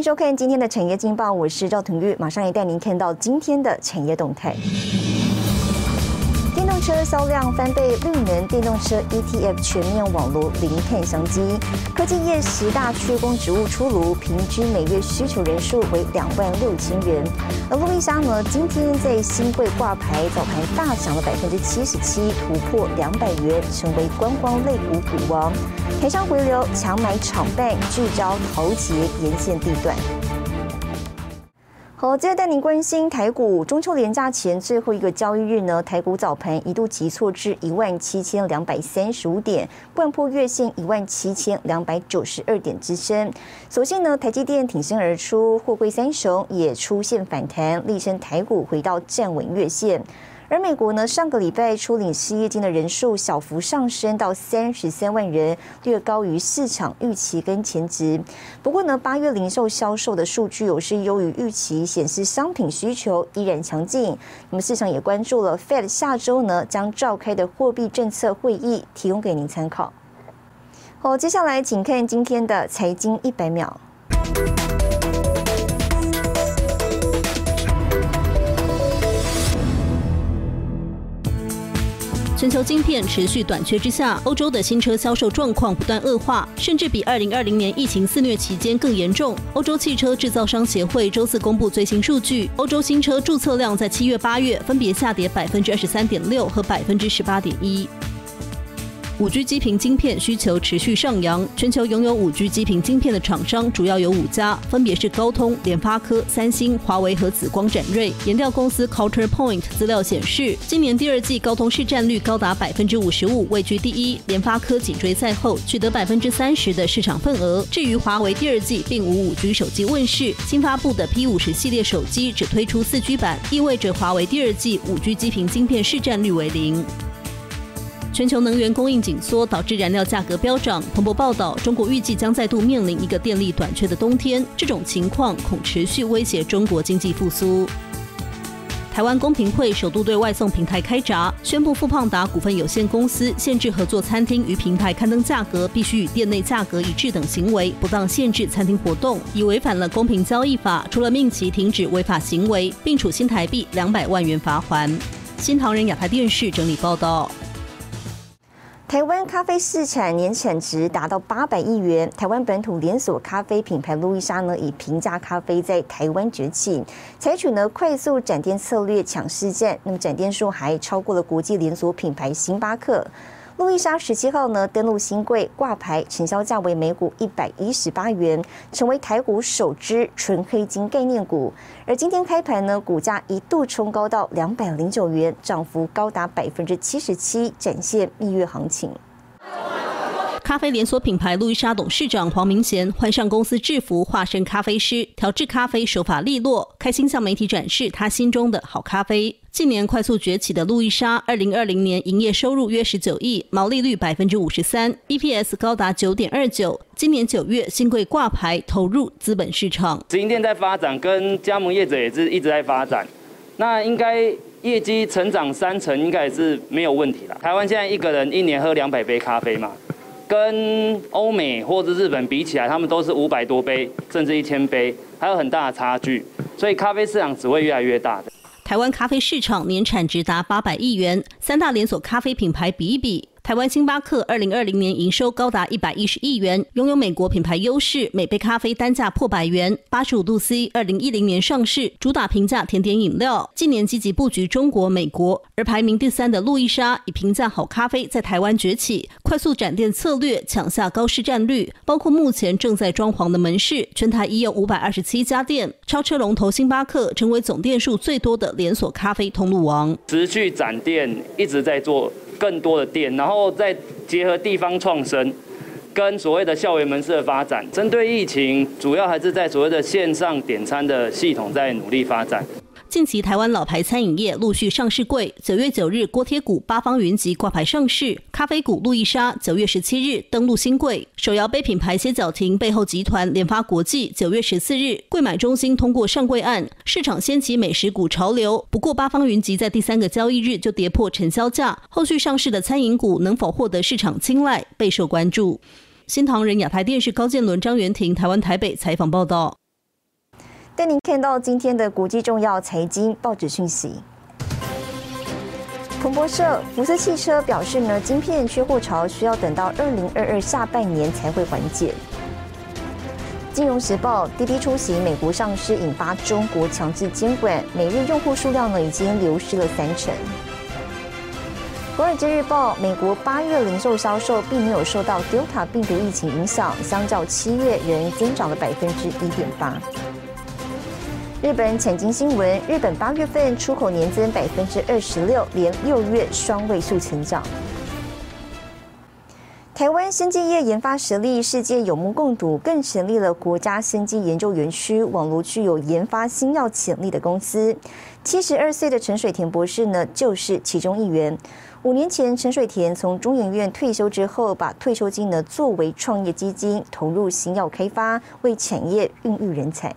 欢迎收看今天的产业劲报，我是赵腾玉，马上也带您看到今天的产业动态。动车销量翻倍，绿能电动车 ETF 全面网络零碳相机。科技业十大缺工职务出炉，平均每月需求人数为两万六千人。而路易莎呢，今天在新贵挂牌，早盘大涨了百分之七十七，突破两百元，成为观光类股股王。台商回流，强买厂办，聚焦桃捷沿线地段。好，接着带您关心台股中秋连假前最后一个交易日呢，台股早盘一度急挫至一万七千两百三十五点，贯破月线一万七千两百九十二点支撑。所幸呢，台积电挺身而出，货柜三雄也出现反弹，力撑台股回到站稳月线。而美国呢，上个礼拜初领失业金的人数小幅上升到三十三万人，略高于市场预期跟前值。不过呢，八月零售销售的数据有是优于预期，显示商品需求依然强劲。那么市场也关注了 Fed 下周呢将召开的货币政策会议，提供给您参考。好，接下来请看今天的财经一百秒。全球晶片持续短缺之下，欧洲的新车销售状况不断恶化，甚至比二零二零年疫情肆虐期间更严重。欧洲汽车制造商协会周四公布最新数据，欧洲新车注册量在七月、八月分别下跌百分之二十三点六和百分之十八点一。五 G 基频晶片需求持续上扬，全球拥有五 G 基频晶片的厂商主要有五家，分别是高通、联发科、三星、华为和紫光展锐。研调公司 Counterpoint 资料显示，今年第二季高通市占率高达百分之五十五，位居第一；联发科紧追在后，取得百分之三十的市场份额。至于华为，第二季并无五 G 手机问世，新发布的 P 五十系列手机只推出四 G 版，意味着华为第二季五 G 基频晶片市占率为零。全球能源供应紧缩导致燃料价格飙涨。彭博报道，中国预计将再度面临一个电力短缺的冬天，这种情况恐持续威胁中国经济复苏。台湾公平会首度对外送平台开闸，宣布富胖达股份有限公司限制合作餐厅与平台刊登价格必须与店内价格一致等行为，不当限制餐厅活动，已违反了公平交易法，除了命其停止违法行为，并处新台币两百万元罚款。新唐人亚太电视整理报道。台湾咖啡市场年产值达到八百亿元。台湾本土连锁咖啡品牌路易莎呢，以平价咖啡在台湾崛起，采取呢快速展店策略抢市占，那么展店数还超过了国际连锁品牌星巴克。路易莎十七号呢登陆新贵挂牌，成交价为每股一百一十八元，成为台股首支纯黑金概念股。而今天开盘呢，股价一度冲高到两百零九元，涨幅高达百分之七十七，展现蜜月行情。咖啡连锁品牌路易莎董事长黄明贤换上公司制服，化身咖啡师，调制咖啡手法利落，开心向媒体展示他心中的好咖啡。近年快速崛起的路易莎，二零二零年营业收入约十九亿，毛利率百分之五十三，EPS 高达九点二九。今年九月新贵挂牌，投入资本市场，直营店在发展，跟加盟业者也是一直在发展。那应该业绩成长三成，应该也是没有问题了。台湾现在一个人一年喝两百杯咖啡嘛？跟欧美或者日本比起来，他们都是五百多杯，甚至一千杯，还有很大的差距。所以咖啡市场只会越来越大的。台湾咖啡市场年产值达八百亿元，三大连锁咖啡品牌比一比。台湾星巴克二零二零年营收高达一百一十亿元，拥有美国品牌优势，每杯咖啡单价破百元。八十五度 C 二零一零年上市，主打平价甜点饮料，近年积极布局中国、美国。而排名第三的路易莎以平价好咖啡在台湾崛起，快速展店策略抢下高市占率，包括目前正在装潢的门市，全台已有五百二十七家店，超车龙头星巴克，成为总店数最多的连锁咖啡通路王。持续展店一直在做。更多的店，然后再结合地方创生，跟所谓的校园门市的发展，针对疫情，主要还是在所谓的线上点餐的系统在努力发展。近期台湾老牌餐饮业陆续上市柜，九月九日锅贴股八方云集挂牌上市，咖啡股路易莎九月十七日登陆新柜，手摇杯品牌歇脚亭背后集团联发国际九月十四日柜买中心通过上柜案，市场掀起美食股潮流。不过八方云集在第三个交易日就跌破成交价，后续上市的餐饮股能否获得市场青睐备受关注。新唐人亚太电视高建伦张元婷台湾台北采访报道。带您看到今天的国际重要财经报纸讯息。彭博社，福斯汽车表示呢，晶片缺货潮需要等到二零二二下半年才会缓解。金融时报，滴滴出行美国上市引发中国强制监管，每日用户数量呢已经流失了三成。华尔街日报，美国八月零售销售并没有受到 Delta 病毒疫情影响，相较七月仍增长了百分之一点八。日本产经新闻，日本八月份出口年增百分之二十六，连六月双位数成长。台湾生技业研发实力世界有目共睹，更成立了国家生技研究园区，网络具有研发新药潜力的公司。七十二岁的陈水田博士呢，就是其中一员。五年前，陈水田从中研院退休之后，把退休金呢作为创业基金，投入新药开发，为产业孕育人才。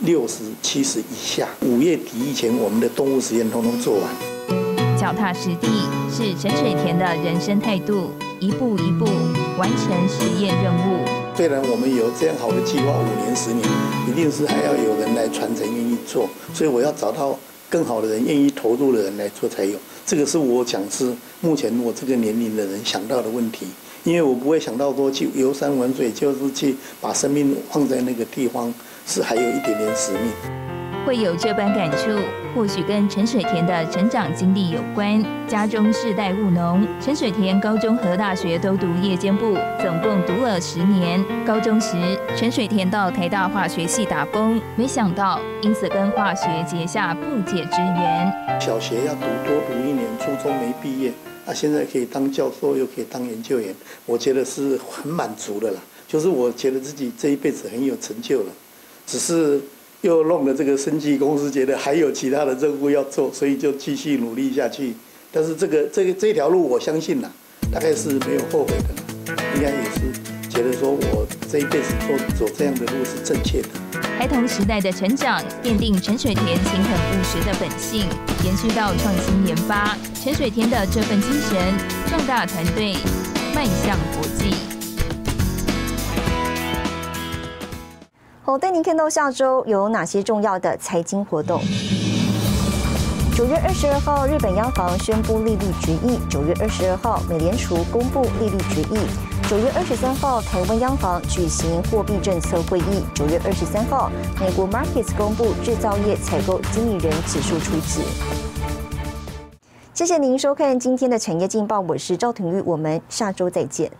六十七十以下，五月底以前，我们的动物实验通通做完。脚踏实地是陈水田的人生态度，一步一步完成实验任务。虽然我们有这样好的计划，五年、十年，一定是还要有人来传承，愿意做。所以我要找到更好的人，愿意投入的人来做才有。这个是我讲是目前我这个年龄的人想到的问题，因为我不会想到说去游山玩水，就是去把生命放在那个地方。是还有一点点使命，会有这般感触，或许跟陈水田的成长经历有关。家中世代务农，陈水田高中和大学都读夜间部，总共读了十年。高中时，陈水田到台大化学系打工，没想到因此跟化学结下不解之缘。小学要读多读一年，初中没毕业，啊，现在可以当教授，又可以当研究员，我觉得是很满足的啦。就是我觉得自己这一辈子很有成就了。只是又弄了这个生计公司，觉得还有其他的任务要做，所以就继续努力下去。但是这个这个这条路，我相信啦，大概是没有后悔的，应该也是觉得说我这一辈子做走这样的路是正确的。孩童时代的成长，奠定陈水田勤恳务实的本性，延续到创新研发。陈水田的这份精神，壮大团队，迈向国际。好，带您看到下周有哪些重要的财经活动。九月二十二号，日本央行宣布利率决议；九月二十二号，美联储公布利率决议；九月二十三号，台湾央行举行货币政策会议；九月二十三号，美国 Markets 公布制造业采购经理人指数出值。谢谢您收看今天的产业劲报，我是赵廷玉，我们下周再见。